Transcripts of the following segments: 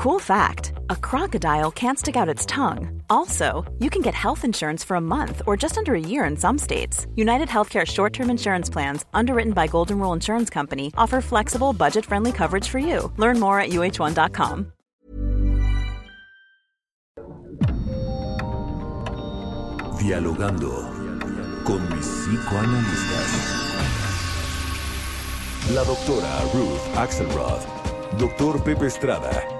Cool fact a crocodile can't stick out its tongue. Also, you can get health insurance for a month or just under a year in some states. United Healthcare short term insurance plans, underwritten by Golden Rule Insurance Company, offer flexible, budget friendly coverage for you. Learn more at uh1.com. Dialogando con mis psicoanalistas. La doctora Ruth Axelrod, doctor Pepe Estrada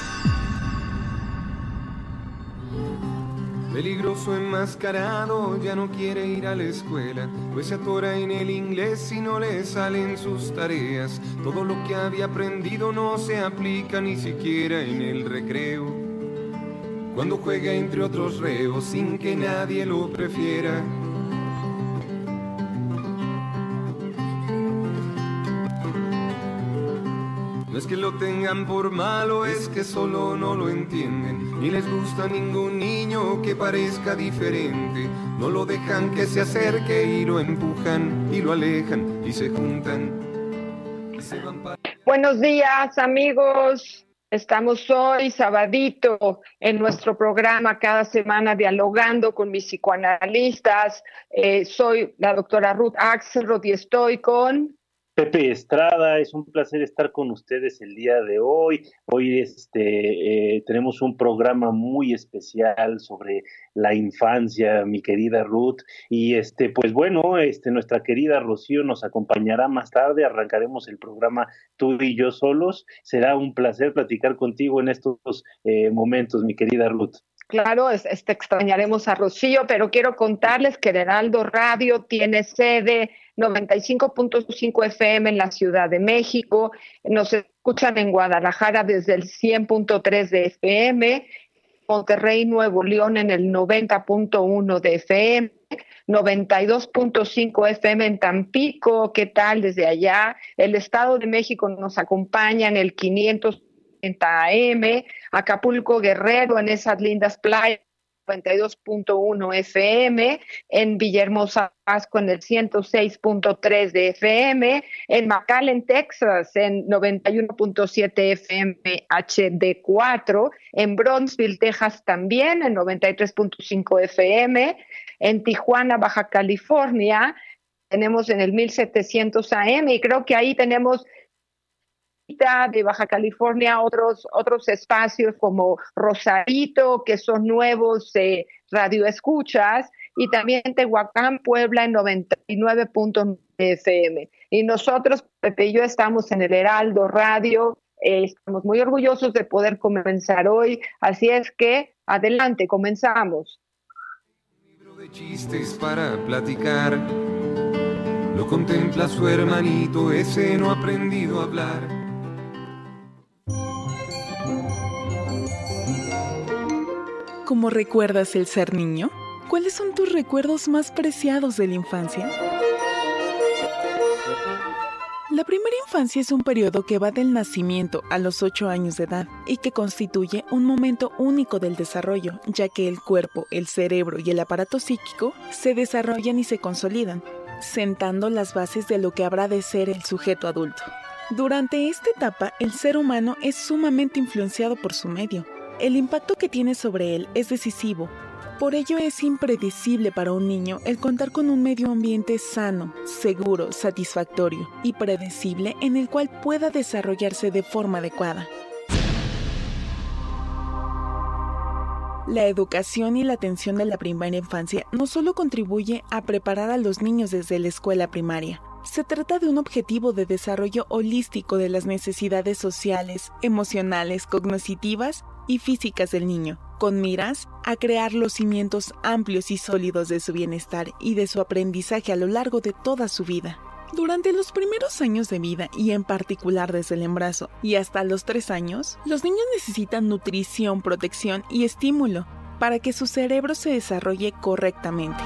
Peligroso enmascarado, ya no quiere ir a la escuela, pues se atora en el inglés y no le salen sus tareas. Todo lo que había aprendido no se aplica ni siquiera en el recreo. Cuando juega entre otros reos sin que nadie lo prefiera. Es que lo tengan por malo, es que solo no lo entienden. Ni les gusta ningún niño que parezca diferente. No lo dejan que se acerque y lo empujan y lo alejan y se juntan. Y se van para... Buenos días amigos. Estamos hoy, sabadito, en nuestro programa cada semana dialogando con mis psicoanalistas. Eh, soy la doctora Ruth Axelrod y estoy con... Pepe Estrada, es un placer estar con ustedes el día de hoy. Hoy este, eh, tenemos un programa muy especial sobre la infancia, mi querida Ruth. Y este, pues bueno, este, nuestra querida Rocío nos acompañará más tarde. Arrancaremos el programa tú y yo solos. Será un placer platicar contigo en estos eh, momentos, mi querida Ruth. Claro, este, extrañaremos a Rocío, pero quiero contarles que el Heraldo Radio tiene sede 95.5 FM en la Ciudad de México, nos escuchan en Guadalajara desde el 100.3 de FM, Monterrey, Nuevo León en el 90.1 de FM, 92.5 FM en Tampico, ¿qué tal desde allá? El Estado de México nos acompaña en el 500 AM, Acapulco Guerrero en esas lindas playas 92.1 FM, en Villahermosa, Pasco en el 106.3 de FM, en McAllen, Texas en 91.7 FM HD4, en Bronzeville, Texas también en 93.5 FM, en Tijuana, Baja California, tenemos en el 1700 AM y creo que ahí tenemos de Baja California, otros, otros espacios como Rosarito, que son nuevos eh, radioescuchas, y también Tehuacán, Puebla en 99.9 FM. Y nosotros, Pepe y yo, estamos en el Heraldo Radio, eh, estamos muy orgullosos de poder comenzar hoy, así es que adelante, comenzamos. Libro de chistes para platicar. Lo contempla su hermanito, ese no ha aprendido a hablar. ¿Cómo recuerdas el ser niño? ¿Cuáles son tus recuerdos más preciados de la infancia? La primera infancia es un periodo que va del nacimiento a los 8 años de edad y que constituye un momento único del desarrollo, ya que el cuerpo, el cerebro y el aparato psíquico se desarrollan y se consolidan, sentando las bases de lo que habrá de ser el sujeto adulto. Durante esta etapa, el ser humano es sumamente influenciado por su medio, el impacto que tiene sobre él es decisivo. Por ello es impredecible para un niño el contar con un medio ambiente sano, seguro, satisfactorio y predecible en el cual pueda desarrollarse de forma adecuada. La educación y la atención de la primera infancia no solo contribuye a preparar a los niños desde la escuela primaria, se trata de un objetivo de desarrollo holístico de las necesidades sociales, emocionales, cognitivas y físicas del niño, con miras a crear los cimientos amplios y sólidos de su bienestar y de su aprendizaje a lo largo de toda su vida. Durante los primeros años de vida y en particular desde el embarazo y hasta los tres años, los niños necesitan nutrición, protección y estímulo para que su cerebro se desarrolle correctamente.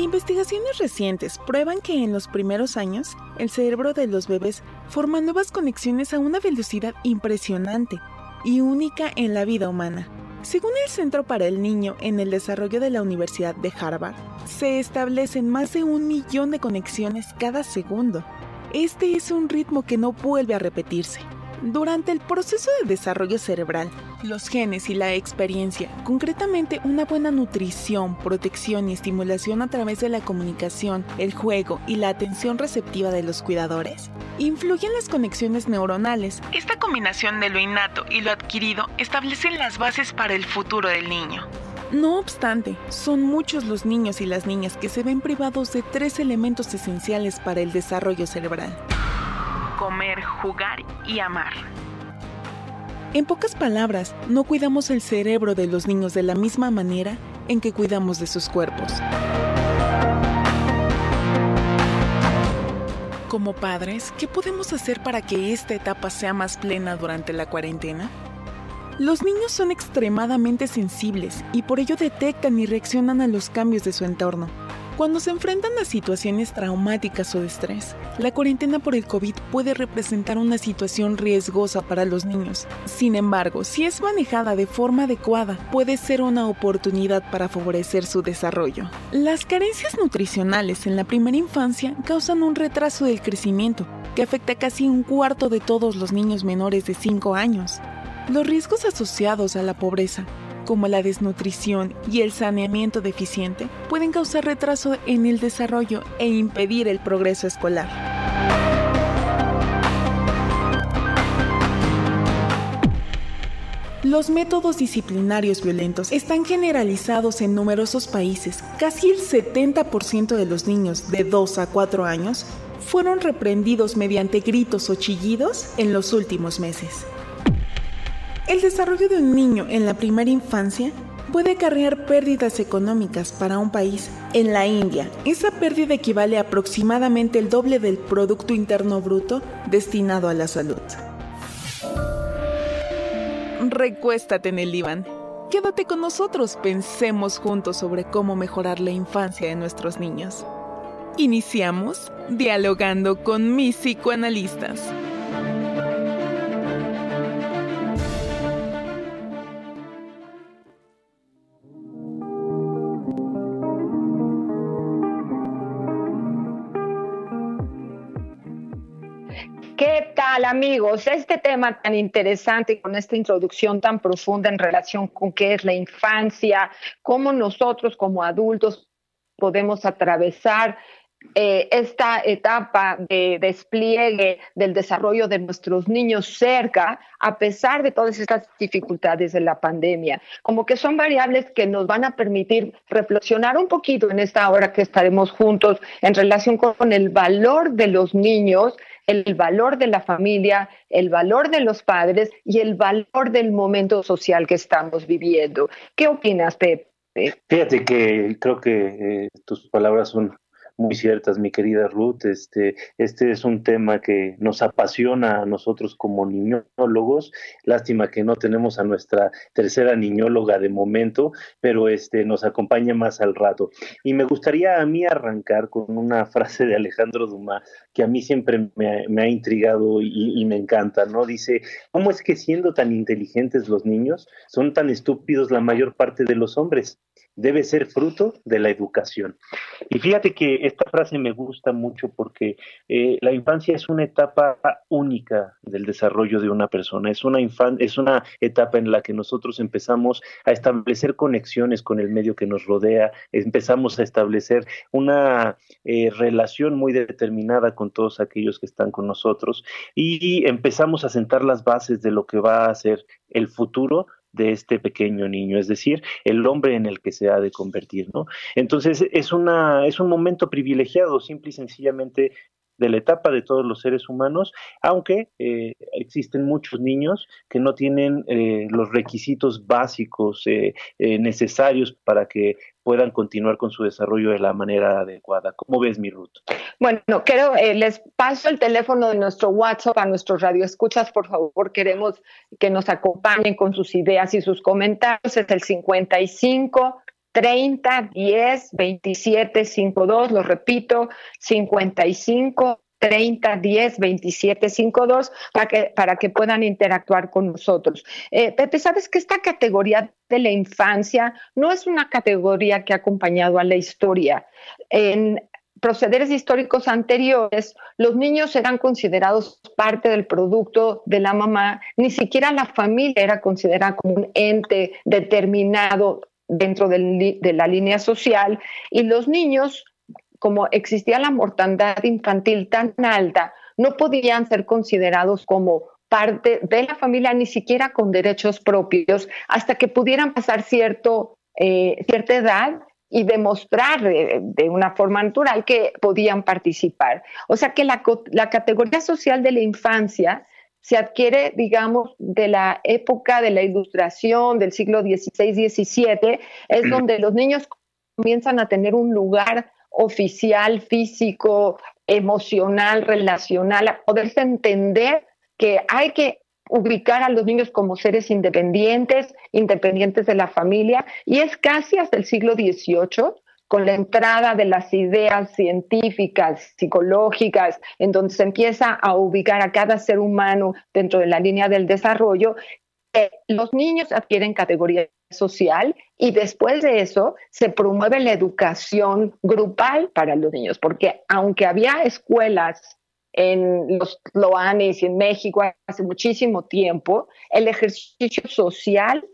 Investigaciones recientes prueban que en los primeros años el cerebro de los bebés forma nuevas conexiones a una velocidad impresionante y única en la vida humana. Según el Centro para el Niño en el Desarrollo de la Universidad de Harvard, se establecen más de un millón de conexiones cada segundo. Este es un ritmo que no vuelve a repetirse. Durante el proceso de desarrollo cerebral, los genes y la experiencia, concretamente una buena nutrición, protección y estimulación a través de la comunicación, el juego y la atención receptiva de los cuidadores, influyen las conexiones neuronales. Esta combinación de lo innato y lo adquirido establecen las bases para el futuro del niño. No obstante, son muchos los niños y las niñas que se ven privados de tres elementos esenciales para el desarrollo cerebral comer, jugar y amar. En pocas palabras, no cuidamos el cerebro de los niños de la misma manera en que cuidamos de sus cuerpos. Como padres, ¿qué podemos hacer para que esta etapa sea más plena durante la cuarentena? Los niños son extremadamente sensibles y por ello detectan y reaccionan a los cambios de su entorno. Cuando se enfrentan a situaciones traumáticas o de estrés, la cuarentena por el COVID puede representar una situación riesgosa para los niños. Sin embargo, si es manejada de forma adecuada, puede ser una oportunidad para favorecer su desarrollo. Las carencias nutricionales en la primera infancia causan un retraso del crecimiento que afecta a casi un cuarto de todos los niños menores de 5 años. Los riesgos asociados a la pobreza como la desnutrición y el saneamiento deficiente, pueden causar retraso en el desarrollo e impedir el progreso escolar. Los métodos disciplinarios violentos están generalizados en numerosos países. Casi el 70% de los niños de 2 a 4 años fueron reprendidos mediante gritos o chillidos en los últimos meses. El desarrollo de un niño en la primera infancia puede acarrear pérdidas económicas para un país. En la India, esa pérdida equivale a aproximadamente el doble del Producto Interno Bruto destinado a la salud. Recuéstate en el diván. Quédate con nosotros, pensemos juntos sobre cómo mejorar la infancia de nuestros niños. Iniciamos dialogando con mis psicoanalistas. Amigos? Este tema tan interesante con esta introducción tan profunda en relación con qué es la infancia, cómo nosotros como adultos podemos atravesar eh, esta etapa de despliegue del desarrollo de nuestros niños cerca, a pesar de todas estas dificultades de la pandemia. Como que son variables que nos van a permitir reflexionar un poquito en esta hora que estaremos juntos en relación con el valor de los niños el valor de la familia, el valor de los padres y el valor del momento social que estamos viviendo. ¿Qué opinas, Pepe? Fíjate que creo que eh, tus palabras son muy ciertas, mi querida Ruth. Este, este es un tema que nos apasiona a nosotros como niñólogos. Lástima que no tenemos a nuestra tercera niñóloga de momento, pero este, nos acompaña más al rato. Y me gustaría a mí arrancar con una frase de Alejandro Dumas que a mí siempre me, ha intrigado y, y me encanta, ¿no? Dice, ¿cómo es que siendo tan inteligentes los niños, son tan estúpidos la mayor parte de los hombres? debe ser fruto de la educación. Y fíjate que esta frase me gusta mucho porque eh, la infancia es una etapa única del desarrollo de una persona, es una, es una etapa en la que nosotros empezamos a establecer conexiones con el medio que nos rodea, empezamos a establecer una eh, relación muy determinada con todos aquellos que están con nosotros y empezamos a sentar las bases de lo que va a ser el futuro de este pequeño niño, es decir, el hombre en el que se ha de convertir, ¿no? Entonces es una es un momento privilegiado, simple y sencillamente de la etapa de todos los seres humanos, aunque eh, existen muchos niños que no tienen eh, los requisitos básicos eh, necesarios para que puedan continuar con su desarrollo de la manera adecuada. ¿Cómo ves mi Ruth? Bueno, quiero, les paso el teléfono de nuestro WhatsApp a nuestros radioescuchas, por favor, queremos que nos acompañen con sus ideas y sus comentarios. Es el 55 30 10 27 52, lo repito, 55 30 10 27 52 para que, para que puedan interactuar con nosotros. Eh, Pepe, sabes que esta categoría de la infancia no es una categoría que ha acompañado a la historia. En procederes históricos anteriores, los niños eran considerados parte del producto de la mamá, ni siquiera la familia era considerada como un ente determinado dentro de la línea social y los niños como existía la mortandad infantil tan alta, no podían ser considerados como parte de la familia, ni siquiera con derechos propios, hasta que pudieran pasar cierto, eh, cierta edad y demostrar de, una forma natural que podían participar. O sea que la, la categoría social de la infancia se adquiere, digamos, de la época de la ilustración del siglo XVI-XVII, es donde los niños comienzan a tener un lugar oficial, físico, emocional, relacional, a poderse entender que hay que ubicar a los niños como seres independientes, independientes de la familia, y es casi hasta el siglo XVIII, con la entrada de las ideas científicas, psicológicas, en donde se empieza a ubicar a cada ser humano dentro de la línea del desarrollo, los niños adquieren categoría social y después de eso se promueve la educación grupal para los niños, porque aunque había escuelas en los Loanes y en México hace muchísimo tiempo, el ejercicio social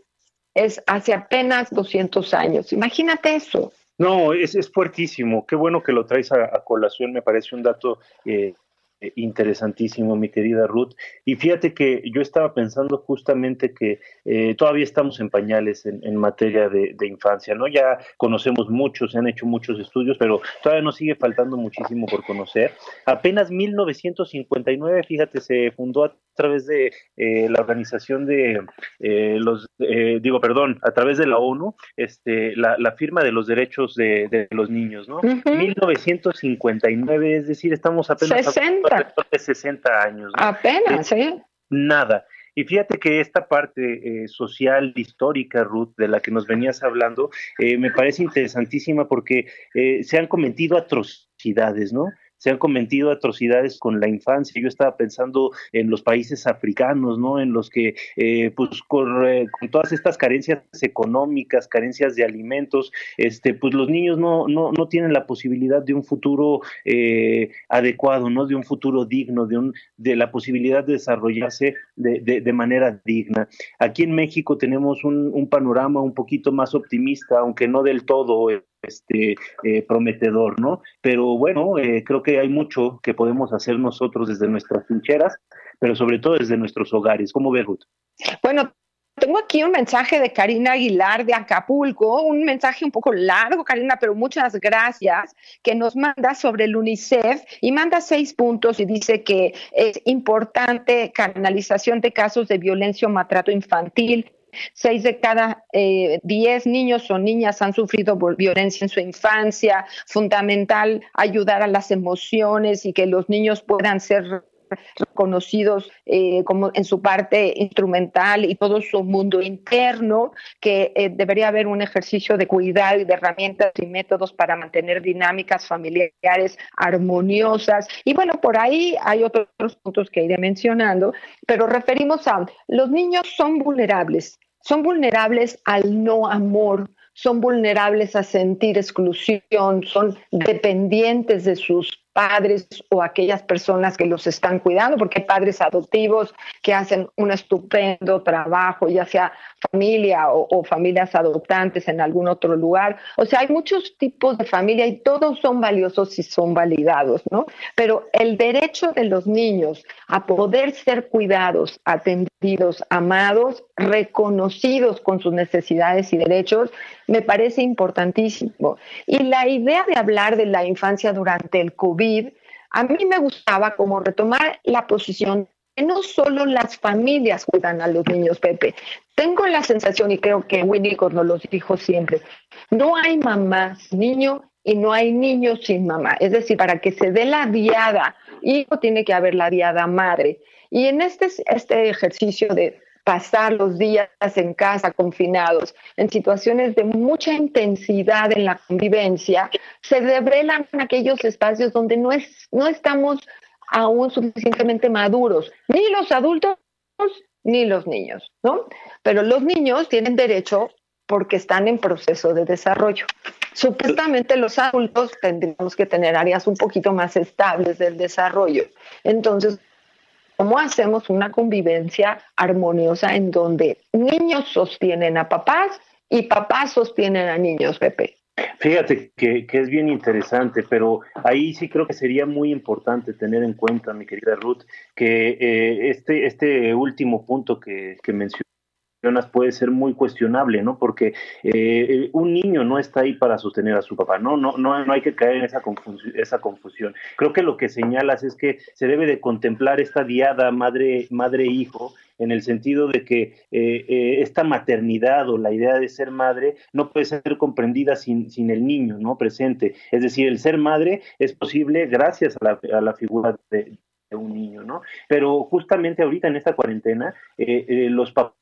es hace apenas 200 años. Imagínate eso. No, es, es fuertísimo. Qué bueno que lo traes a, colación. Me parece un dato eh, eh, interesantísimo, mi querida Ruth. Y fíjate que yo estaba pensando justamente que eh, todavía estamos en pañales en, materia de, infancia, ¿no? Ya conocemos mucho, se han hecho muchos estudios, pero todavía nos sigue faltando muchísimo por conocer. Apenas 1959, fíjate, se fundó través de eh, la organización de los, digo, perdón, a través de la ONU, este, la, firma de los derechos de, los niños, ¿no? 1959, es decir, estamos apenas... 60 de 60 años. Apenas, ¿eh? Nada. Y fíjate que esta parte eh, social, histórica, Ruth, de la que nos venías hablando, eh, me parece interesantísima porque eh, se han cometido atrocidades, ¿no? Se han cometido atrocidades con la infancia. Yo estaba pensando en los países africanos, ¿no? En los que, eh, pues, eh, con, todas estas carencias económicas, carencias de alimentos, este, pues los niños no, no, no tienen la posibilidad de un futuro eh, adecuado, ¿no? De un futuro digno, de, un, de la posibilidad de desarrollarse de, de, manera digna. Aquí en México tenemos un, un panorama un poquito más optimista, aunque no del todo este eh, prometedor, ¿no? Pero bueno, eh, creo que hay mucho que podemos hacer nosotros desde nuestras trincheras, pero sobre todo desde nuestros hogares. ¿Cómo ves, Ruth? Bueno, tengo aquí un mensaje de Karina Aguilar de Acapulco, un mensaje un poco largo, Karina, pero muchas gracias, que nos manda sobre el UNICEF y manda seis puntos y dice que es importante canalización de casos de violencia o maltrato infantil, Seis de cada eh, diez niños o niñas han sufrido violencia en su infancia. Fundamental ayudar a las emociones y que los niños puedan ser reconocidos eh, como en su parte instrumental y todo su mundo interno, que eh, debería haber un ejercicio de cuidado y de herramientas y métodos para mantener dinámicas familiares armoniosas. Y bueno, por ahí hay otros puntos que iré mencionando, pero referimos a los niños son vulnerables, son vulnerables al no amor, son vulnerables a sentir exclusión, son dependientes de sus padres o aquellas personas que los están cuidando, porque hay padres adoptivos que hacen un estupendo trabajo, ya sea familia o, familias adoptantes en algún otro lugar. O sea, hay muchos tipos de familia y todos son valiosos y son validados, ¿no? Pero el derecho de los niños a poder ser cuidados, atendidos, amados, reconocidos con sus necesidades y derechos, me parece importantísimo. Y la idea de hablar de la infancia durante el COVID, a mí me gustaba como retomar la posición que no solo las familias cuidan a los niños, Pepe. Tengo la sensación, y creo que Winnicott nos lo dijo siempre, no hay mamá niño y no hay niño sin mamá. Es decir, para que se dé la diada hijo, tiene que haber la diada madre. Y en este, este ejercicio de pasar los días en casa confinados, en situaciones de mucha intensidad en la convivencia, se revelan aquellos espacios donde no, es, no estamos aún suficientemente maduros, ni los adultos ni los niños, ¿no? Pero los niños tienen derecho porque están en proceso de desarrollo. Supuestamente los adultos tendríamos que tener áreas un poquito más estables del desarrollo. Entonces, ¿Cómo hacemos una convivencia armoniosa en donde niños sostienen a papás y papás sostienen a niños, Pepe? Fíjate que, es bien interesante, pero ahí sí creo que sería muy importante tener en cuenta, mi querida Ruth, que eh, este, este último punto que, que mencioné puede ser muy cuestionable, ¿no? Porque eh, un niño no está ahí para sostener a su papá, ¿no? No, no, no hay que caer en esa, confusión. Creo que lo que señalas es que se debe de contemplar esta diada madre-hijo madre, en el sentido de que eh, eh, esta maternidad o la idea de ser madre no puede ser comprendida sin, sin el niño, ¿no? Presente. Es decir, el ser madre es posible gracias a la, a la figura de, un niño, ¿no? Pero justamente ahorita en esta cuarentena, los papás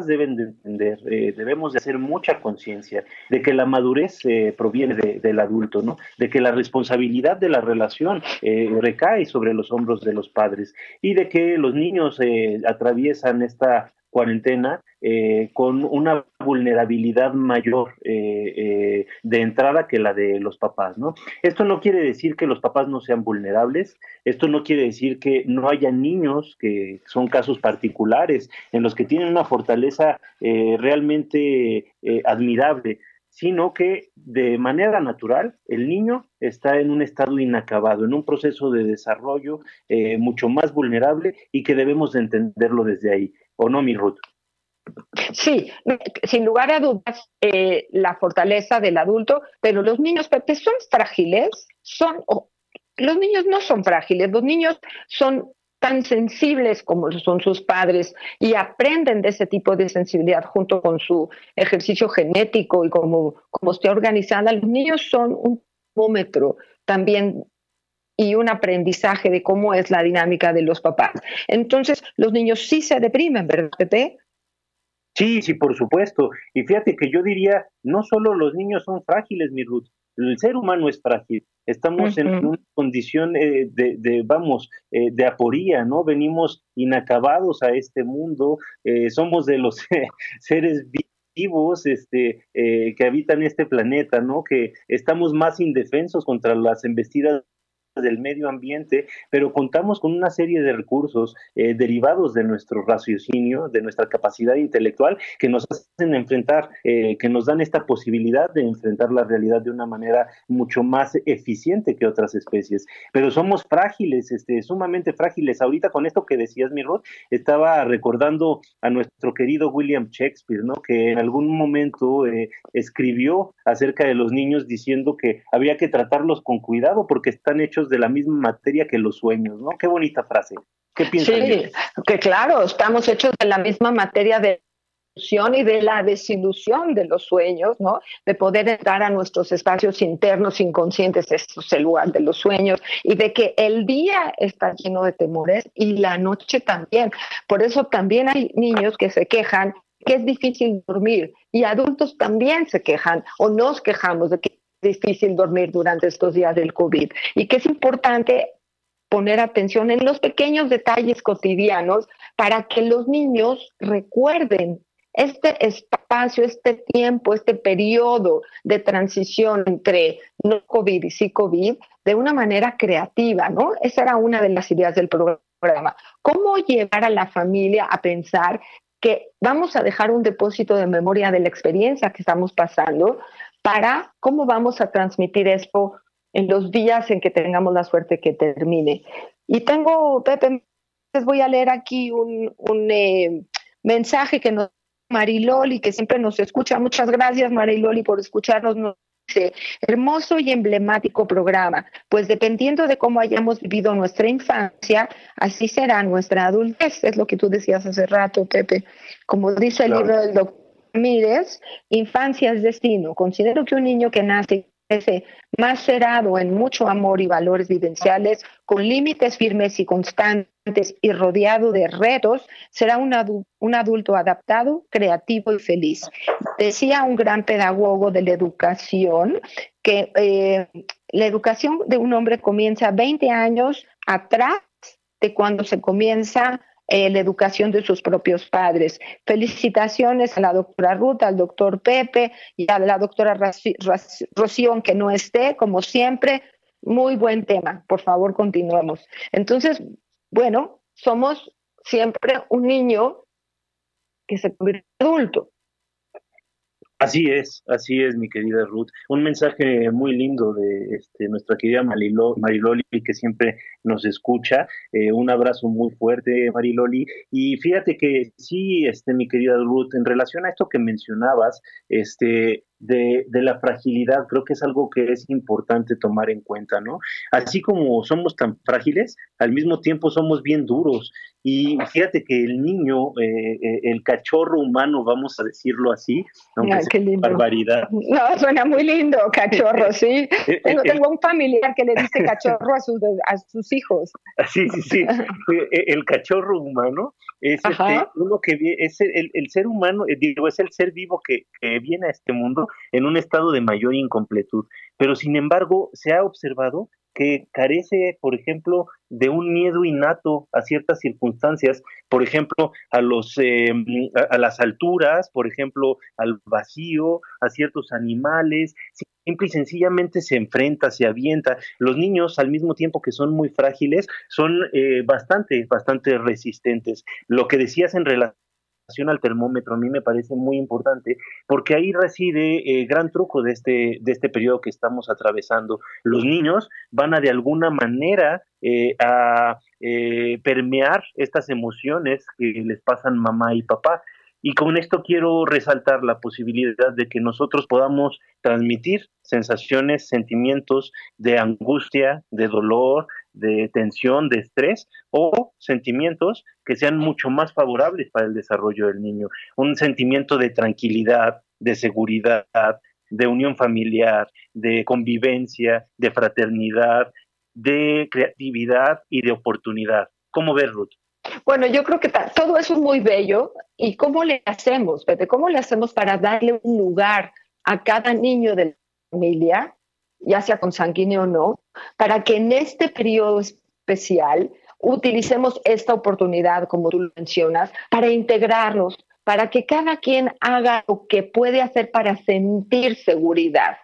deben de entender, eh, debemos de hacer mucha conciencia de que la madurez eh, proviene del adulto, ¿no? De que la responsabilidad de la relación eh, recae sobre los hombros de los padres y de que los niños atraviesan esta cuarentena eh, con una vulnerabilidad mayor eh, eh, de entrada que la de los papás, ¿no? Esto no quiere decir que los papás no sean vulnerables, esto no quiere decir que no haya niños que son casos particulares en los que tienen una fortaleza realmente admirable, sino que de manera natural el niño está en un estado inacabado, en un proceso de desarrollo mucho más vulnerable y que debemos de entenderlo desde ahí. ¿O no, mi Ruth? Sí, sin lugar a dudas, eh, la fortaleza del adulto, pero los niños, Pepe, son frágiles, son, los niños no son frágiles, los niños son tan sensibles como son sus padres y aprenden de ese tipo de sensibilidad junto con su ejercicio genético y como, como esté organizada. Los niños son un termómetro también y un aprendizaje de cómo es la dinámica de los papás. Entonces, los niños sí se deprimen, ¿verdad, Pepe? Sí, sí, por supuesto. Y fíjate que yo diría, no solo los niños son frágiles, mi Ruth, el ser humano es frágil. Estamos en una condición eh, de, vamos, eh, de aporía, ¿no? Venimos inacabados a este mundo, eh, somos de los seres vivos este, que habitan este planeta, ¿no? Que estamos más indefensos contra las embestidas del medio ambiente, pero contamos con una serie de recursos eh, derivados de nuestro raciocinio, de nuestra capacidad intelectual, que nos hacen enfrentar, eh, que nos dan esta posibilidad de enfrentar la realidad de una manera mucho más eficiente que otras especies. Pero somos frágiles, este, sumamente frágiles. Ahorita con esto que decías, mi Rod, estaba recordando a nuestro querido William Shakespeare, ¿no? Que en algún momento eh, escribió acerca de los niños diciendo que había que tratarlos con cuidado porque están hechos de la misma materia que los sueños, ¿no? Qué bonita frase. ¿Qué piensas? Sí, que claro, estamos hechos de la misma materia de ilusión y de la desilusión de los sueños, ¿no? De poder entrar a nuestros espacios internos inconscientes, esto es el lugar de los sueños, y de que el día está lleno de temores y la noche también. Por eso también hay niños que se quejan que es difícil dormir y adultos también se quejan o nos quejamos de que difícil dormir durante estos días del COVID y que es importante poner atención en los pequeños detalles cotidianos para que los niños recuerden este espacio, este tiempo, este periodo de transición entre no COVID y sí COVID de una manera creativa, ¿no? Esa era una de las ideas del programa. ¿Cómo llevar a la familia a pensar que vamos a dejar un depósito de memoria de la experiencia que estamos pasando, para cómo vamos a transmitir esto en los días en que tengamos la suerte que termine. Y tengo, Pepe, les voy a leer aquí un, eh, mensaje que nos Mariloli, que siempre nos escucha. Muchas gracias, Mariloli, por escucharnos. Nos dice, hermoso y emblemático programa, pues dependiendo de cómo hayamos vivido nuestra infancia, así será nuestra adultez. Es lo que tú decías hace rato, Pepe. Como dice el libro del doctor Mires, infancia es destino. Considero que un niño que nace más cerrado en mucho amor y valores vivenciales, con límites firmes y constantes y rodeado de retos, será un, un adulto adaptado, creativo y feliz. Decía un gran pedagogo de la educación que eh, la educación de un hombre comienza 20 años atrás de cuando se comienza eh, la educación de sus propios padres. Felicitaciones a la doctora Ruth, al doctor Pepe y a la doctora Rocío, que no esté, como siempre. Muy buen tema. Por favor, continuemos. Entonces, bueno, somos siempre un niño que se convierte en adulto. Así es, así es, mi querida Ruth. Un mensaje muy lindo de este, nuestra querida Mariloli, que siempre nos escucha. Eh, un abrazo muy fuerte, Mariloli. Y fíjate que sí, este, mi querida Ruth, en relación a esto que mencionabas, este, de, de, la fragilidad, creo que es algo que es importante tomar en cuenta, ¿no? Así como somos tan frágiles, al mismo tiempo somos bien duros. Y fíjate que el niño, eh, eh, el cachorro humano, vamos a decirlo así, aunque Ay, sea barbaridad. No, suena muy lindo, cachorro, sí. Eh, tengo, tengo, un familiar que le dice cachorro a sus, a sus hijos. Sí, sí, sí. el cachorro humano es este, uno que es el, el, ser humano, digo, es el ser vivo que, que viene a este mundo en un estado de mayor incompletud. Pero sin embargo, se ha observado que carece, por ejemplo, de un miedo innato a ciertas circunstancias, por ejemplo, a los eh, a, las alturas, por ejemplo, al vacío, a ciertos animales, simple y sencillamente se enfrenta, se avienta. Los niños, al mismo tiempo que son muy frágiles, son eh, bastante, bastante resistentes. Lo que decías en relación al termómetro a mí me parece muy importante porque ahí reside el gran truco de este, de este periodo que estamos atravesando. Los niños van a de alguna manera eh, a eh, permear estas emociones que les pasan mamá y papá. Y con esto quiero resaltar la posibilidad de que nosotros podamos transmitir sensaciones, sentimientos de angustia, de dolor, de tensión, de estrés o sentimientos que sean mucho más favorables para el desarrollo del niño. Un sentimiento de tranquilidad, de seguridad, de unión familiar, de convivencia, de fraternidad, de creatividad y de oportunidad. ¿Cómo ves, Ruth? Bueno, yo creo que todo eso es muy bello. ¿Y cómo le hacemos, Pepe? ¿Cómo le hacemos para darle un lugar a cada niño de la familia ya sea con sanguíneo o no, para que en este periodo especial utilicemos esta oportunidad, como tú lo mencionas, para integrarlos, para que cada quien haga lo que puede hacer para sentir seguridad.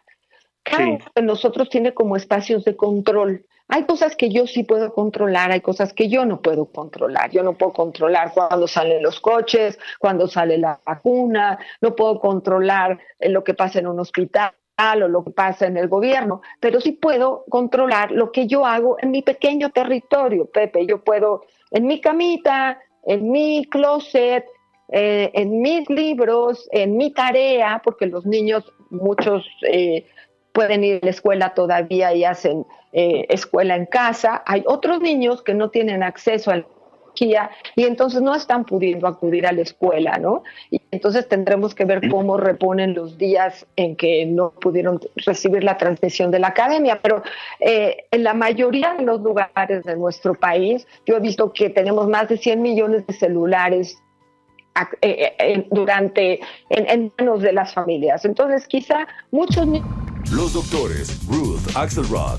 Cada uno de nosotros tiene como espacios de control. Hay cosas que yo sí puedo controlar, hay cosas que yo no puedo controlar. Yo no puedo controlar cuando salen los coches, cuando sale la vacuna, no puedo controlar eh, lo que pasa en un hospital, o lo que pasa en el gobierno, pero sí puedo controlar lo que yo hago en mi pequeño territorio, Pepe. Yo puedo en mi camita, en mi closet, eh, en mis libros, en mi tarea, porque los niños, muchos eh, pueden ir a la escuela todavía y hacen eh, escuela en casa. Hay otros niños que no tienen acceso y entonces no están pudiendo acudir a la escuela, ¿no? Y entonces tendremos que ver cómo reponen los días en que no pudieron recibir la transmisión de la academia, pero eh, en la mayoría de los lugares de nuestro país, yo he visto que tenemos más de 100 millones de celulares eh, eh, durante en, manos de las familias. Entonces, quizá muchos Los doctores Ruth Axelrod,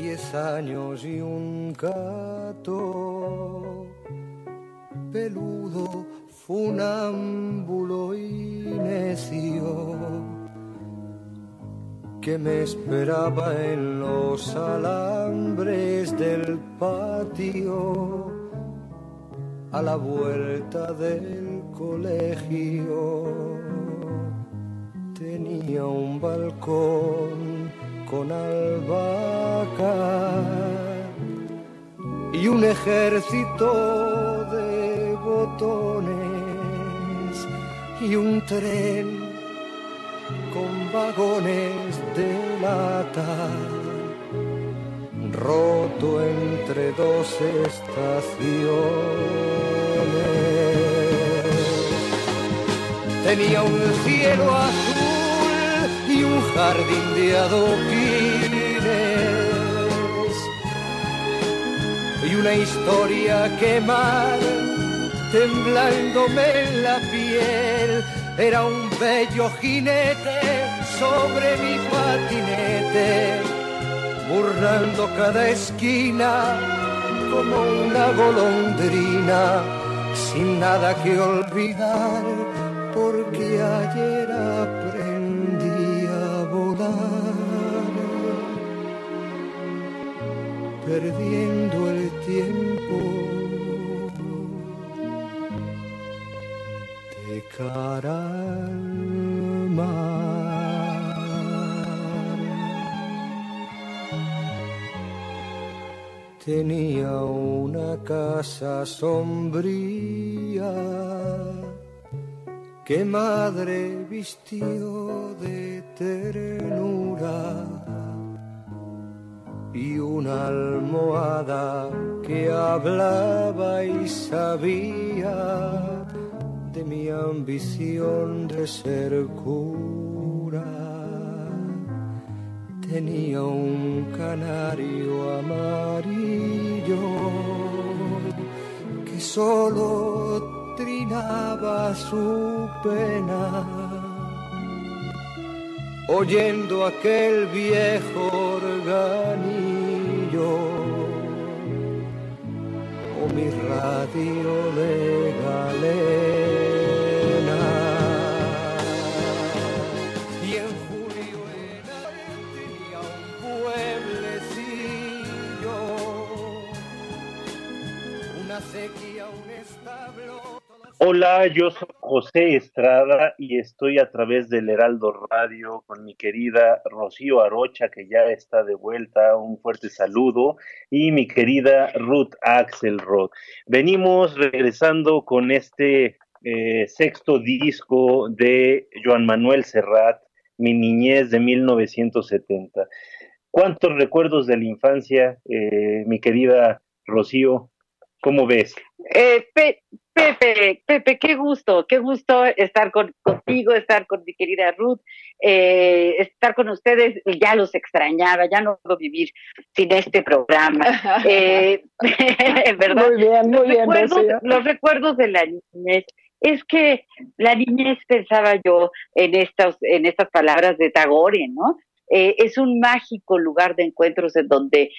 diez años y un gato peludo, funámbulo y necio que me esperaba en los alambres del patio a la vuelta del colegio. Tenía un balcón con albahaca y un ejército de botones y un tren con vagones de lata roto entre dos estaciones. Tenía un cielo azul jardín de adoquines y una historia quemar temblándome en la piel. Era un bello jinete sobre mi patinete, burlando cada esquina como una golondrina, sin nada que olvidar, porque ayer perdiendo el tiempo. Cara Tenía una casa sombría que madre vistió de ternura y una almohada que hablaba y sabía de mi ambición de ser cura. Tenía un canario amarillo que solo trinaba su pena, oyendo aquel viejo organillo o mi radio de galena. Hola, yo soy José Estrada y estoy a través del Heraldo Radio con mi querida Rocío Arocha, que ya está de vuelta. Un fuerte saludo. Y mi querida Ruth Axelrod. Venimos regresando con este eh, sexto disco de Joan Manuel Serrat, Mi niñez de 1970. ¿Cuántos recuerdos de la infancia, eh, mi querida Rocío? ¿Cómo ves? Eh, Pepe, Pepe, qué gusto, qué gusto estar contigo, estar con mi querida Ruth, eh, estar con ustedes. Ya los extrañaba, ya no puedo vivir sin este programa. Eh, ¿verdad? Muy bien, muy los bien. Recuerdos, los recuerdos de la niñez. Es que la niñez pensaba yo en estas, en estas palabras de Tagore, ¿no? Eh, es un mágico lugar de encuentros en donde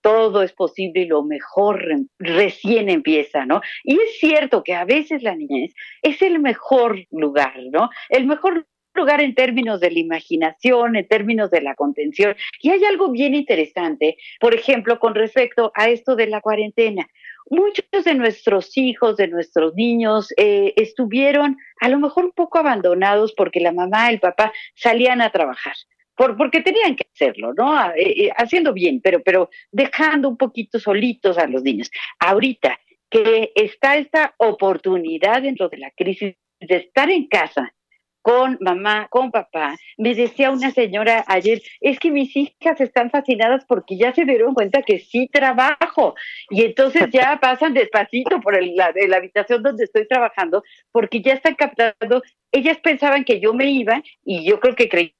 todo es posible y lo mejor recién empieza, ¿no? Y es cierto que a veces la niñez es el mejor lugar, ¿no? El mejor lugar en términos de la imaginación, en términos de la contención. Y hay algo bien interesante, por ejemplo, con respecto a esto de la cuarentena. Muchos de nuestros hijos, de nuestros niños, eh, estuvieron a lo mejor un poco abandonados porque la mamá, el papá salían a trabajar por, porque tenían que hacerlo, ¿no? Eh, eh, haciendo bien, pero, pero dejando un poquito solitos a los niños. Ahorita que está esta oportunidad dentro de la crisis de estar en casa con mamá, con papá. Me decía una señora ayer, es que mis hijas están fascinadas porque ya se dieron cuenta que sí trabajo y entonces ya pasan despacito por la, la habitación donde estoy trabajando porque ya están captando, ellas pensaban que yo me iba y yo creo que creí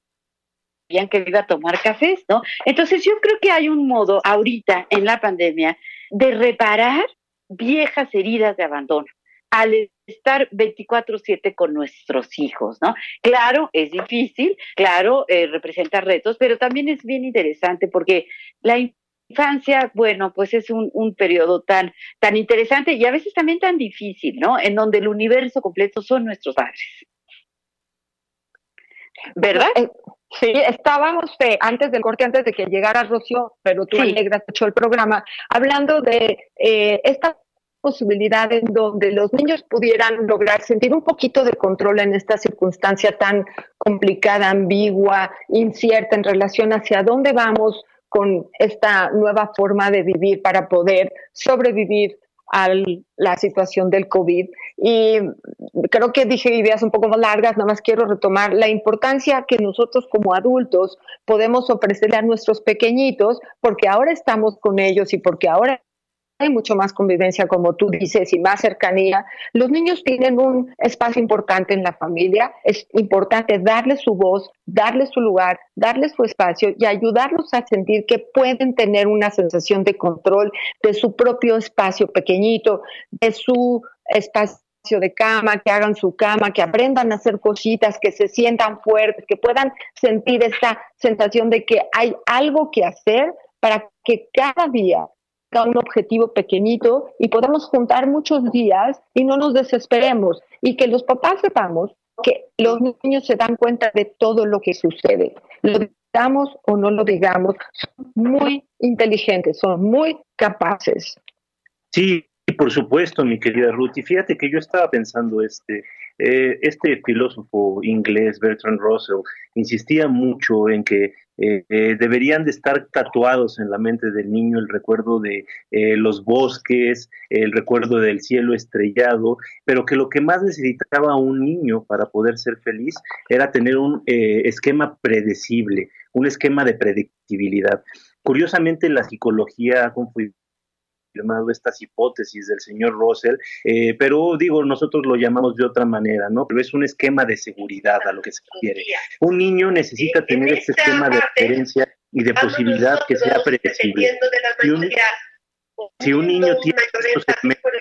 que iba a tomar cafés, ¿no? Entonces yo creo que hay un modo ahorita en la pandemia de reparar viejas heridas de abandono al estar 24/7 con nuestros hijos, ¿no? Claro, es difícil, claro, eh, representa retos, pero también es bien interesante porque la infancia, bueno, pues es un, periodo tan, tan interesante y a veces también tan difícil, ¿no? En donde el universo completo son nuestros padres. ¿Verdad? Sí, estábamos eh, antes del corte, antes de que llegara Rocío, pero tú, Sí. Alegra, hecho el programa, hablando de eh, esta posibilidad en donde los niños pudieran lograr sentir un poquito de control en esta circunstancia tan complicada, ambigua, incierta en relación hacia dónde vamos, con esta nueva forma de vivir para poder sobrevivir a la situación del COVID. Y creo que dije ideas un poco más largas, nada más quiero retomar la importancia que nosotros como adultos podemos ofrecerle a nuestros pequeñitos, porque ahora estamos con ellos y porque ahora hay mucho más convivencia, como tú dices, y más cercanía. Los niños tienen un espacio importante en la familia. Es importante darles su voz, darles su lugar, darles su espacio y ayudarlos a sentir que pueden tener una sensación de control de su propio espacio pequeñito, de su espacio de cama, que hagan su cama, que aprendan a hacer cositas, que se sientan fuertes, que puedan sentir esta sensación de que hay algo que hacer para que cada día un objetivo pequeñito y podamos juntar muchos días y no nos desesperemos y que los papás sepamos que los niños se dan cuenta de todo lo que sucede. Lo digamos o no lo digamos, son muy inteligentes, son muy capaces. Sí, por supuesto, mi querida Ruth. Y fíjate que yo estaba pensando este, eh, este filósofo inglés, Bertrand Russell, insistía mucho en que eh, eh, deberían de estar tatuados en la mente del niño el recuerdo de eh, los bosques, el recuerdo del cielo estrellado, pero que lo que más necesitaba un niño para poder ser feliz era tener un esquema predecible, un esquema de predictibilidad. Curiosamente, la psicología ha llamado estas hipótesis del señor Russell, eh, pero digo, nosotros lo llamamos de otra manera, ¿no? Pero es un esquema de seguridad a lo que se quiere. Un niño necesita tener este esquema de referencia y de posibilidad que sea predecible. Si un, niño tiene estos segmentos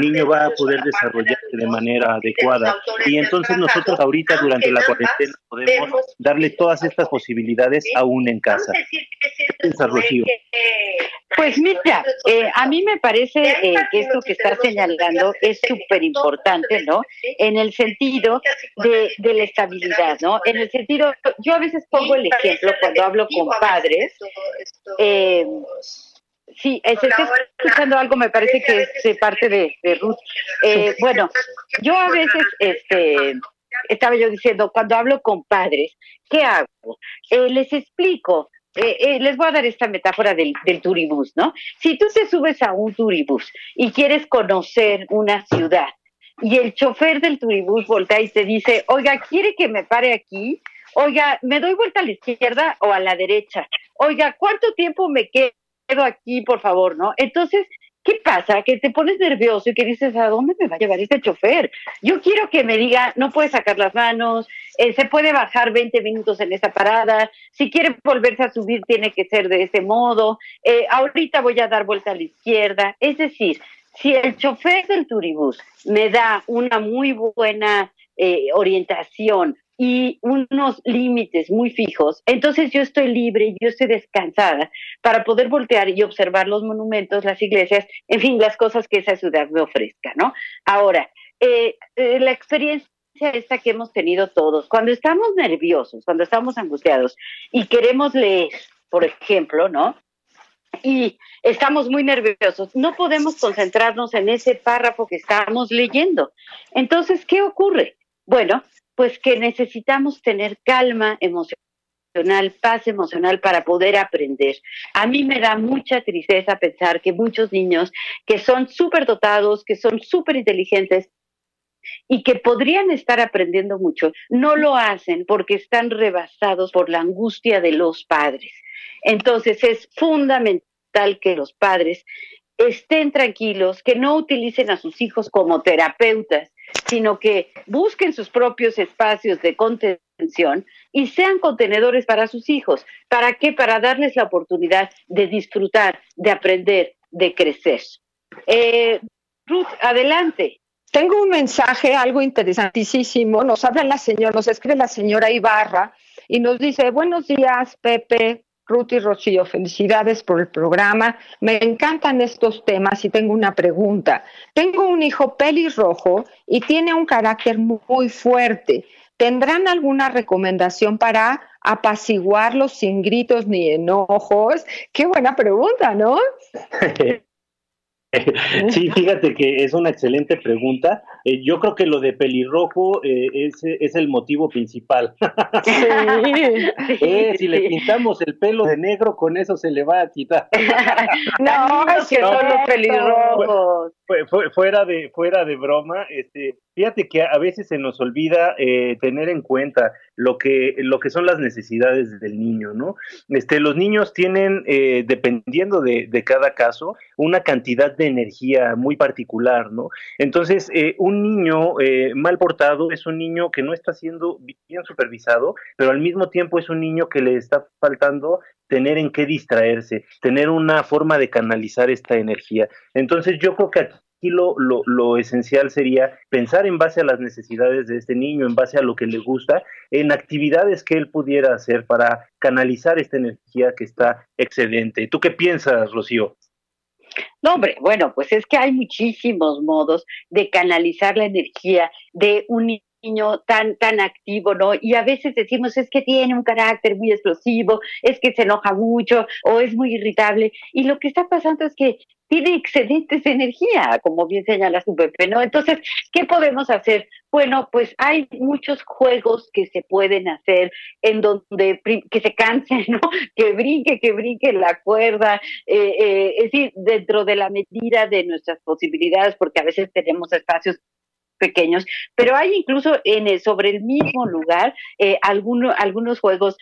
niño va a poder desarrollarse de manera adecuada. Y entonces nosotros ahorita durante la cuarentena podemos darle todas estas posibilidades aún en casa. Pues mira, eh, a mí me parece eh, que esto que está señalando es súper importante, ¿no? En el sentido de, de, la estabilidad, ¿no? En el sentido, yo a veces pongo el ejemplo cuando hablo con padres. Eh, Sí, se está escuchando algo, me parece que es de parte de, Ruth. Eh, bueno, yo a veces, este, estaba yo diciendo, cuando hablo con padres, ¿qué hago? Eh, les explico, eh, les voy a dar esta metáfora del, del, turibús, ¿no? Si tú te subes a un turibús y quieres conocer una ciudad y el chofer del turibús voltea y te dice, oiga, ¿quiere que me pare aquí? Oiga, ¿me doy vuelta a la izquierda o a la derecha? Oiga, ¿cuánto tiempo me queda? Quedo aquí, por favor, ¿no? Entonces, ¿qué pasa? Que te pones nervioso y que dices, ¿a dónde me va a llevar este chofer? Yo quiero que me diga, no puede sacar las manos, eh, se puede bajar 20 minutos en esta parada, si quiere volverse a subir tiene que ser de ese modo, eh, ahorita voy a dar vuelta a la izquierda. Es decir, si el chofer del turibús me da una muy buena eh, orientación, y unos límites muy fijos, entonces yo estoy libre, yo estoy descansada para poder voltear y observar los monumentos, las iglesias, en fin, las cosas que esa ciudad me ofrezca, ¿no? Ahora, eh, eh, la experiencia esta que hemos tenido todos, cuando estamos nerviosos, cuando estamos angustiados y queremos leer, por ejemplo, ¿no? Y estamos muy nerviosos, no podemos concentrarnos en ese párrafo que estamos leyendo. Entonces, ¿qué ocurre? Bueno, pues que necesitamos tener calma emocional, paz emocional para poder aprender. A mí me da mucha tristeza pensar que muchos niños que son súper dotados, que son súper inteligentes, y que podrían estar aprendiendo mucho, no lo hacen porque están rebasados por la angustia de los padres. Entonces es fundamental que los padres estén tranquilos, que no utilicen a sus hijos como terapeutas, sino que busquen sus propios espacios de contención y sean contenedores para sus hijos. ¿Para qué? Para darles la oportunidad de disfrutar, de aprender, de crecer. Eh, Ruth, adelante. Tengo un mensaje, algo interesantísimo. Nos habla la señora, nos escribe la señora Ibarra y nos dice, buenos días, Pepe, Ruth y Rocío, felicidades por el programa. Me encantan estos temas y tengo una pregunta. Tengo un hijo pelirrojo y tiene un carácter muy fuerte. ¿Tendrán alguna recomendación para apaciguarlo sin gritos ni enojos? Qué buena pregunta, ¿no? sí, fíjate que es una excelente pregunta. Eh, yo creo que lo de pelirrojo eh, es, es, el motivo principal. Eh, si le pintamos el pelo de negro, con eso se le va a quitar. no, es que son los pelirrojos. Fuera de, fuera de broma, este, fíjate que a veces se nos olvida tener en cuenta lo que, lo que son las necesidades del niño, ¿no? Este, los niños tienen, dependiendo de, de cada caso, una cantidad de energía muy particular, ¿no? Entonces, eh, un niño eh, mal portado es un niño que no está siendo bien supervisado, pero al mismo tiempo es un niño que le está faltando tener en qué distraerse, tener una forma de canalizar esta energía. Entonces, yo creo que aquí lo, lo, lo, esencial sería pensar en base a las necesidades de este niño, en base a lo que le gusta, en actividades que él pudiera hacer para canalizar esta energía que está excedente. ¿Tú qué piensas, Rocío? No, hombre, bueno, pues es que hay muchísimos modos de canalizar la energía de un niño tan, tan activo, ¿no? Y a veces decimos, es que tiene un carácter muy explosivo, es que se enoja mucho o es muy irritable. Y lo que está pasando es que tiene excedentes de energía, como bien señala su Pepe, ¿no? Entonces, ¿qué podemos hacer? Bueno, pues hay muchos juegos que se pueden hacer en donde que se cansen, ¿no? Que brinque, que brinque la cuerda, eh, eh, es decir, dentro de la medida de nuestras posibilidades, porque a veces tenemos espacios pequeños, pero hay incluso en sobre el mismo lugar eh, algunos juegos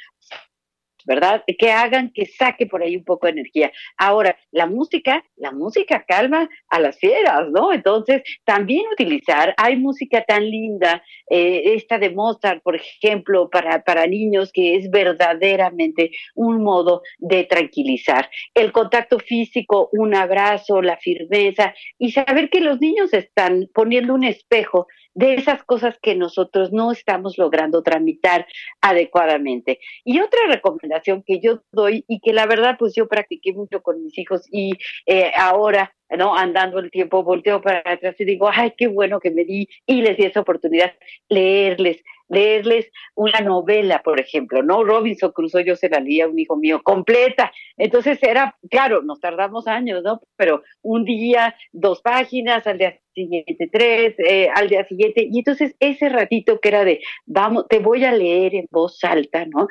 ¿verdad? Que hagan que saque por ahí un poco de energía. Ahora, la música, la música calma a las fieras, ¿no? Entonces, también utilizar, hay música tan linda, eh, esta de Mozart, por ejemplo, para, para niños, que es verdaderamente un modo de tranquilizar. El contacto físico, un abrazo, la firmeza y saber que los niños están poniendo un espejo de esas cosas que nosotros no estamos logrando tramitar adecuadamente. Y otra recomendación que yo doy y que la verdad pues yo practiqué mucho con mis hijos y eh, ahora ¿no? Andando el tiempo, volteo para atrás y digo, ay, qué bueno que me di y les di esa oportunidad, leerles, leerles una novela, por ejemplo, ¿no? Robinson Crusoe yo se la leía a un hijo mío completa. Entonces era, claro, nos tardamos años, ¿no? Pero un día, dos páginas, al día siguiente tres, eh, al día siguiente. Y entonces ese ratito que era de, vamos, te voy a leer en voz alta, ¿no?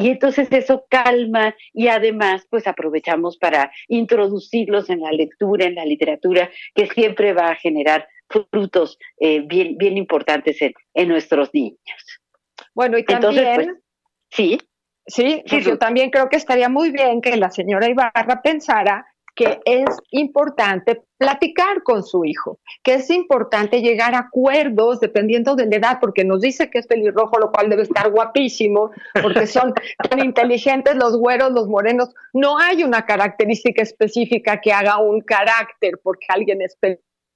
Y entonces eso calma y además pues aprovechamos para introducirlos en la lectura, en la literatura, que siempre va a generar frutos eh, bien, bien importantes en, nuestros niños. Bueno, y también... Pues, sí. Sí, yo también creo que estaría muy bien que la señora Ibarra pensara que es importante platicar con su hijo, que es importante llegar a acuerdos dependiendo de la edad, porque nos dice que es pelirrojo, lo cual debe estar guapísimo, porque son tan inteligentes los güeros, los morenos. No hay una característica específica que haga un carácter porque alguien es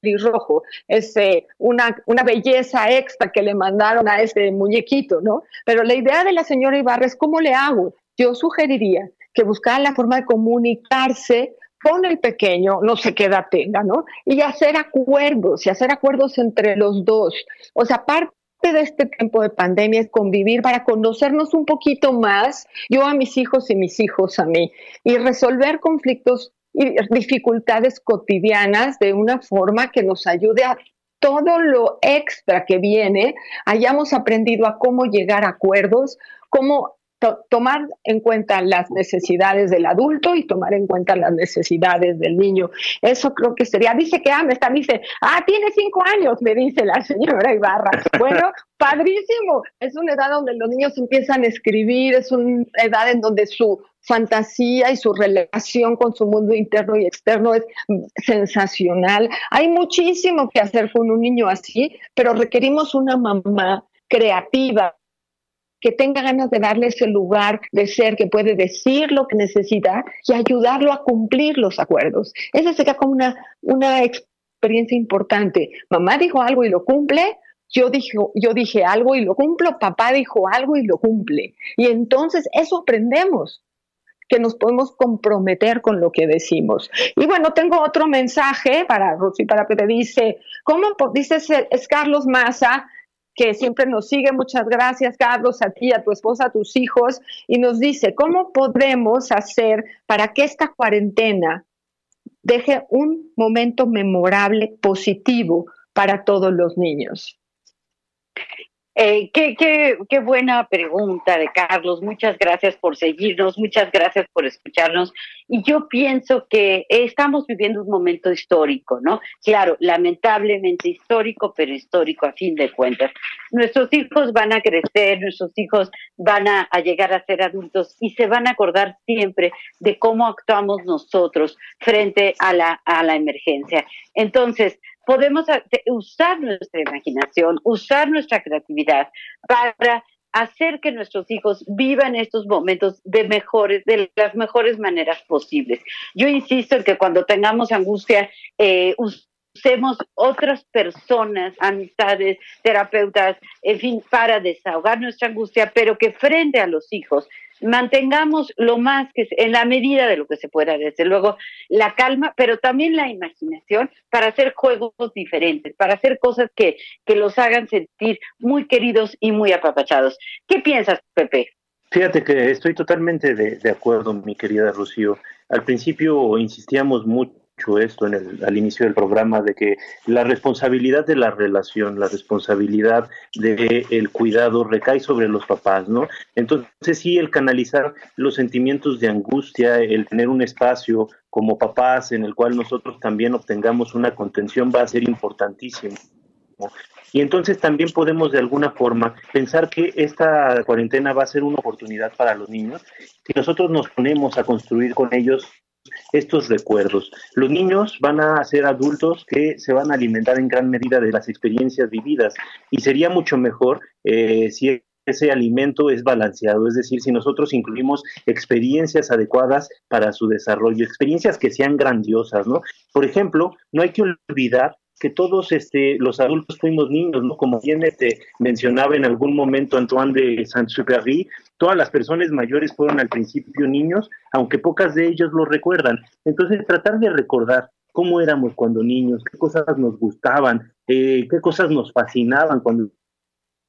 pelirrojo. Es eh, una, una belleza extra que le mandaron a ese muñequito, ¿no? Pero la idea de la señora Ibarra es cómo le hago. Yo sugeriría que buscara la forma de comunicarse con el pequeño, no sé qué edad tenga, ¿no? Y hacer acuerdos, y hacer acuerdos entre los dos. O sea, parte de este tiempo de pandemia es convivir para conocernos un poquito más, yo a mis hijos y mis hijos a mí, y resolver conflictos y dificultades cotidianas de una forma que nos ayude a todo lo extra que viene, hayamos aprendido a cómo llegar a acuerdos, cómo tomar en cuenta las necesidades del adulto y tomar en cuenta las necesidades del niño. Eso creo que sería. Dice que, ah, me está, dice, ah, tiene cinco años, me dice la señora Ibarra. Bueno, padrísimo. Es una edad donde los niños empiezan a escribir, es una edad en donde su fantasía y su relación con su mundo interno y externo es sensacional. Hay muchísimo que hacer con un niño así, pero requerimos una mamá creativa, que tenga ganas de darle ese lugar de ser, que puede decir lo que necesita y ayudarlo a cumplir los acuerdos. Esa sería como una, una experiencia importante. Mamá dijo algo y lo cumple, yo dije, yo dije algo y lo cumplo, papá dijo algo y lo cumple. Y entonces eso aprendemos que nos podemos comprometer con lo que decimos. Y bueno, tengo otro mensaje para Rosy, para que te dice, ¿cómo dices es Carlos Maza? Que siempre nos sigue. Muchas gracias, Carlos, a ti, a tu esposa, a tus hijos. Y nos dice, ¿cómo podremos hacer para que esta cuarentena deje un momento memorable, positivo para todos los niños. Eh, qué, qué, qué, buena pregunta de Carlos. Muchas gracias por seguirnos, muchas gracias por escucharnos. Y yo pienso que estamos viviendo un momento histórico, ¿no? Claro, lamentablemente histórico, pero histórico a fin de cuentas. Nuestros hijos van a crecer, nuestros hijos van a, a llegar a ser adultos y se van a acordar siempre de cómo actuamos nosotros frente a la, a la emergencia. Entonces, podemos usar nuestra imaginación, usar nuestra creatividad para hacer que nuestros hijos vivan estos momentos de mejores, de las mejores maneras posibles. Yo insisto en que cuando tengamos angustia, eh, usemos otras personas, amistades, terapeutas, en fin, para desahogar nuestra angustia, pero que frente a los hijos mantengamos lo más que en la medida de lo que se pueda, desde luego, la calma, pero también la imaginación para hacer juegos diferentes, para hacer cosas que, que los hagan sentir muy queridos y muy apapachados. ¿Qué piensas, Pepe? Fíjate que estoy totalmente de, de acuerdo, mi querida Rocío. Al principio insistíamos mucho esto en el, al inicio del programa, de que la responsabilidad de la relación, la responsabilidad del el cuidado recae sobre los papás, ¿no? Entonces sí, el canalizar los sentimientos de angustia, el tener un espacio como papás en el cual nosotros también obtengamos una contención va a ser importantísimo. Y entonces también podemos de alguna forma pensar que esta cuarentena va a ser una oportunidad para los niños si nosotros nos ponemos a construir con ellos estos recuerdos. Los niños van a ser adultos que se van a alimentar en gran medida de las experiencias vividas y sería mucho mejor eh, si ese alimento es balanceado, es decir, si nosotros incluimos experiencias adecuadas para su desarrollo, experiencias que sean grandiosas, ¿no? Por ejemplo, no hay que olvidar que todos este, los adultos fuimos niños, ¿no? Como bien te este, mencionaba en algún momento Antoine de Saint-Exupéry, todas las personas mayores fueron al principio niños, aunque pocas de ellos lo recuerdan. Entonces, tratar de recordar cómo éramos cuando niños, qué cosas nos gustaban, eh, qué cosas nos fascinaban cuando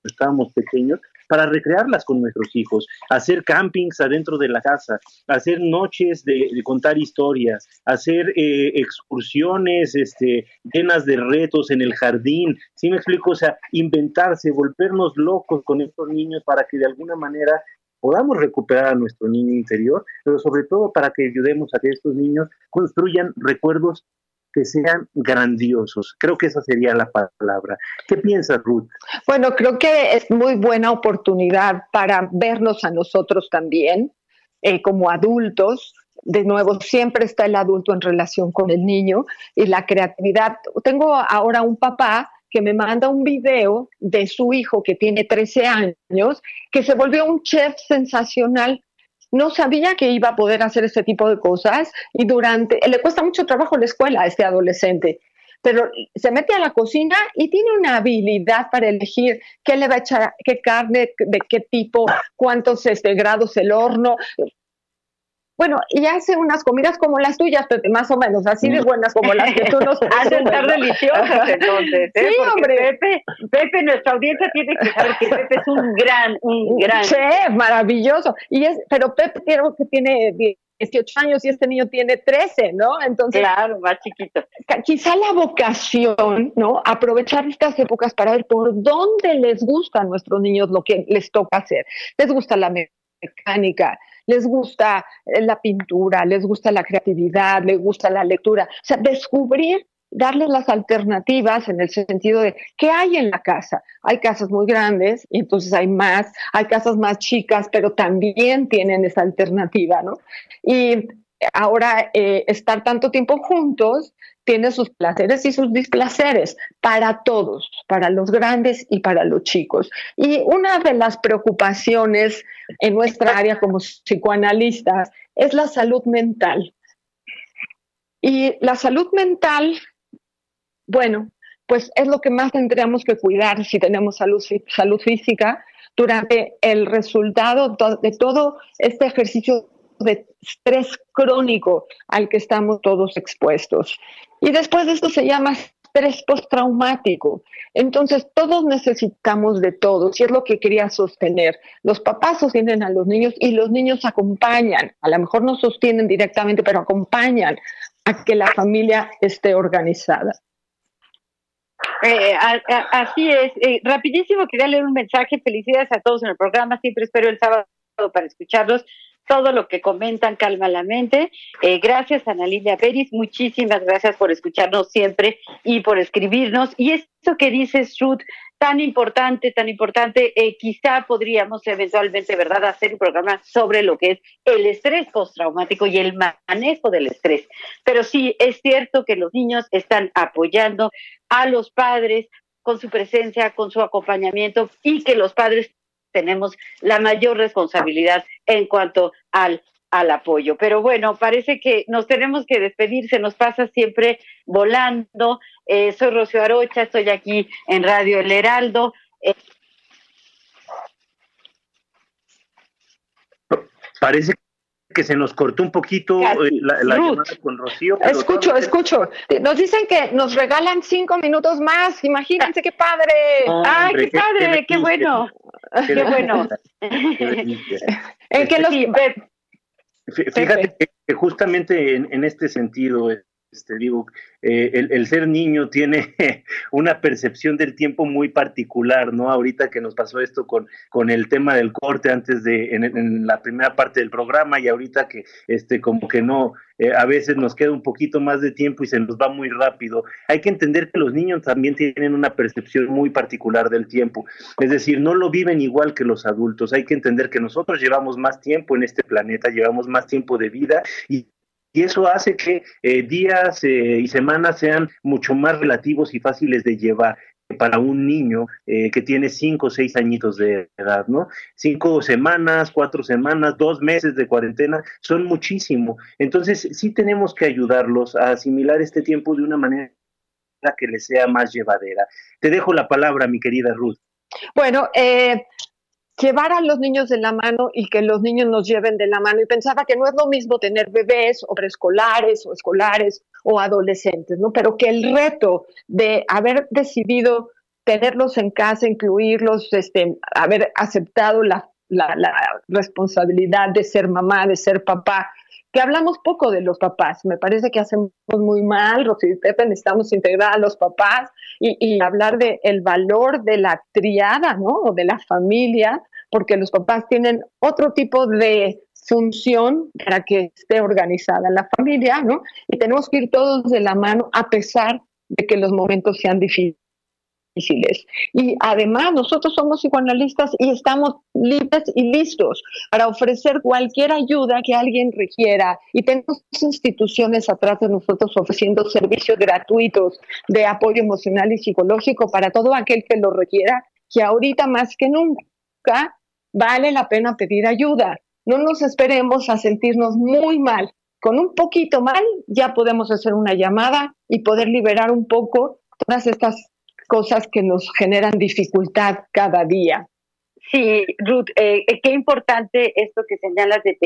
estábamos pequeños, para recrearlas con nuestros hijos, hacer campings adentro de la casa, hacer noches de, contar historias, hacer eh, excursiones este, llenas de retos en el jardín, ¿sí me explico? O sea, inventarse, volvernos locos con estos niños para que de alguna manera podamos recuperar a nuestro niño interior, pero sobre todo para que ayudemos a que estos niños construyan recuerdos que sean grandiosos. Creo que esa sería la palabra. ¿Qué piensas, Ruth? Bueno, creo que es muy buena oportunidad para vernos a nosotros también eh, como adultos. De nuevo, siempre está el adulto en relación con el niño y la creatividad. Tengo ahora un papá que me manda un video de su hijo que tiene 13 años, que se volvió un chef sensacional no sabía que iba a poder hacer ese tipo de cosas y durante, le cuesta mucho trabajo la escuela a este adolescente, pero se mete a la cocina y tiene una habilidad para elegir qué le va a echar, qué carne, de qué tipo, cuántos este, grados el horno. Bueno, y hace unas comidas como las tuyas, Pepe, más o menos, así de buenas como las que tú nos Hacen estar deliciosas, entonces. ¿eh? Sí, hombre. Pepe, Pepe, nuestra audiencia tiene que saber que Pepe es un gran, un gran. Chef, maravilloso. Y es, pero Pepe creo que tiene 18 años y este niño tiene 13, ¿no? Entonces. Claro, más chiquito. Quizá la vocación, ¿no? Aprovechar estas épocas para ver por dónde les gusta a nuestros niños lo que les toca hacer. Les gusta la mecánica, les gusta eh, la pintura, les gusta la creatividad, les gusta la lectura. O sea, descubrir, darles las alternativas en el sentido de qué hay en la casa. Hay casas muy grandes y entonces hay más, hay casas más chicas, pero también tienen esa alternativa, ¿no? Y ahora eh, estar tanto tiempo juntos tiene sus placeres y sus displaceres para todos, para los grandes y para los chicos. Y una de las preocupaciones en nuestra área como psicoanalistas es la salud mental. Y la salud mental, bueno, pues es lo que más tendríamos que cuidar si tenemos salud, salud física durante el resultado de todo este ejercicio de estrés crónico al que estamos todos expuestos. Y después de esto se llama estrés postraumático. Entonces, todos necesitamos de todos, y es lo que quería sostener. Los papás sostienen a los niños y los niños acompañan. A lo mejor no sostienen directamente, pero acompañan a que la familia esté organizada. Eh, así es. Eh, rapidísimo, quería leer un mensaje. Felicidades a todos en el programa. Siempre espero el sábado para escucharlos. Todo lo que comentan calma la mente. Eh, gracias, Ana Lilia Pérez. Muchísimas gracias por escucharnos siempre y por escribirnos. Y eso que dices, Ruth, tan importante, tan importante, eh, quizá podríamos eventualmente, ¿verdad?, hacer un programa sobre lo que es el estrés postraumático y el manejo del estrés. Pero sí, es cierto que los niños están apoyando a los padres con su presencia, con su acompañamiento y que los padres tenemos la mayor responsabilidad en cuanto al al apoyo. Pero bueno, parece que nos tenemos que despedir, se nos pasa siempre volando. Eh, soy Rocío Arocha, estoy aquí en Radio El Heraldo. Eh, parece que se nos cortó un poquito eh, la, llamada con Rocío. Escucho, escucho. Nos dicen que nos regalan cinco minutos más. Imagínense qué padre. Ay, qué, padre, qué, bueno. Qué, bueno. en que los, Fíjate que justamente en, este sentido, este, digo, eh, el, ser niño tiene una percepción del tiempo muy particular, ¿no? Ahorita que nos pasó esto con, con el tema del corte antes de, en, la primera parte del programa y ahorita que, este, como que no, eh, a veces nos queda un poquito más de tiempo y se nos va muy rápido. Hay que entender que los niños también tienen una percepción muy particular del tiempo, es decir, no lo viven igual que los adultos. Hay que entender que nosotros llevamos más tiempo en este planeta, llevamos más tiempo de vida y y eso hace que eh, días eh, y semanas sean mucho más relativos y fáciles de llevar para un niño eh, que tiene cinco o seis añitos de edad, ¿no? Cinco semanas, cuatro semanas, dos meses de cuarentena son muchísimo. Entonces, sí tenemos que ayudarlos a asimilar este tiempo de una manera que les sea más llevadera. Te dejo la palabra, mi querida Ruth. Bueno, eh, llevar a los niños de la mano y que los niños nos lleven de la mano. Y pensaba que no es lo mismo tener bebés o preescolares o escolares o adolescentes, ¿no? Pero que el reto de haber decidido tenerlos en casa, incluirlos, este, haber aceptado la, la, la responsabilidad de ser mamá, de ser papá, que hablamos poco de los papás. Me parece que hacemos muy mal, Rosy y Pepe, necesitamos integrar a los papás y, hablar del el valor de la triada, ¿no? O de la familia, porque los papás tienen otro tipo de función para que esté organizada la familia, ¿no? Y tenemos que ir todos de la mano a pesar de que los momentos sean difíciles y además nosotros somos psicoanalistas y estamos libres y listos para ofrecer cualquier ayuda que alguien requiera. Y tenemos instituciones atrás de nosotros ofreciendo servicios gratuitos de apoyo emocional y psicológico para todo aquel que lo requiera, que ahorita más que nunca vale la pena pedir ayuda. No nos esperemos a sentirnos muy mal. Con un poquito mal ya podemos hacer una llamada y poder liberar un poco todas estas cosas que nos generan dificultad cada día. Sí, Ruth, eh, eh, qué importante esto que señalas de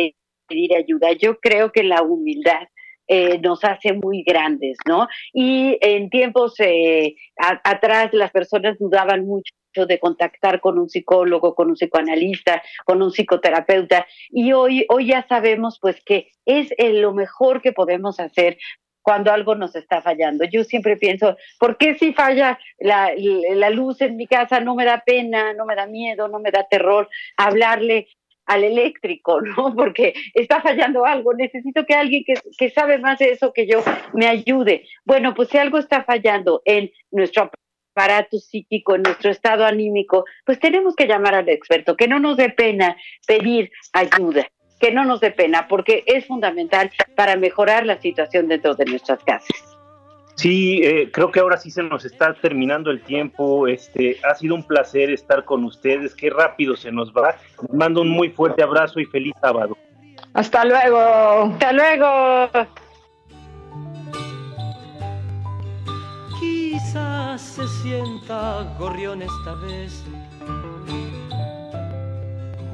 pedir ayuda. Yo creo que la humildad eh, nos hace muy grandes, ¿no? Y en tiempos atrás las personas dudaban mucho de contactar con un psicólogo, con un psicoanalista, con un psicoterapeuta y hoy hoy ya sabemos pues que es lo mejor que podemos hacer cuando algo nos está fallando. Yo siempre pienso, ¿por qué si falla la, luz en mi casa no me da pena, no me da miedo, no me da terror hablarle al eléctrico, ¿no? Porque está fallando algo, necesito que alguien que, que sabe más de eso que yo me ayude. Bueno, pues si algo está fallando en nuestro aparato psíquico, en nuestro estado anímico, pues tenemos que llamar al experto, que no nos dé pena pedir ayuda que no nos dé pena, porque es fundamental para mejorar la situación dentro de nuestras casas. Sí, eh, creo que ahora sí se nos está terminando el tiempo. Este, ha sido un placer estar con ustedes. Qué rápido se nos va. Les mando un muy fuerte abrazo y feliz sábado. Hasta luego. Hasta luego. Quizás se sienta gorrión esta vez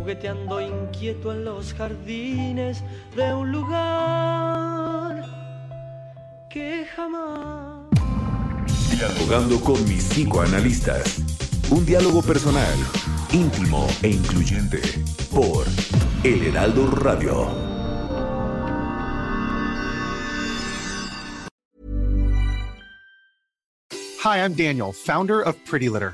jugueteando inquieto en los jardines de un lugar que jamás. Dialogando con mis psicoanalistas. Un diálogo personal, íntimo e incluyente por El Heraldo Radio. Hi, I'm Daniel, founder of Pretty Litter.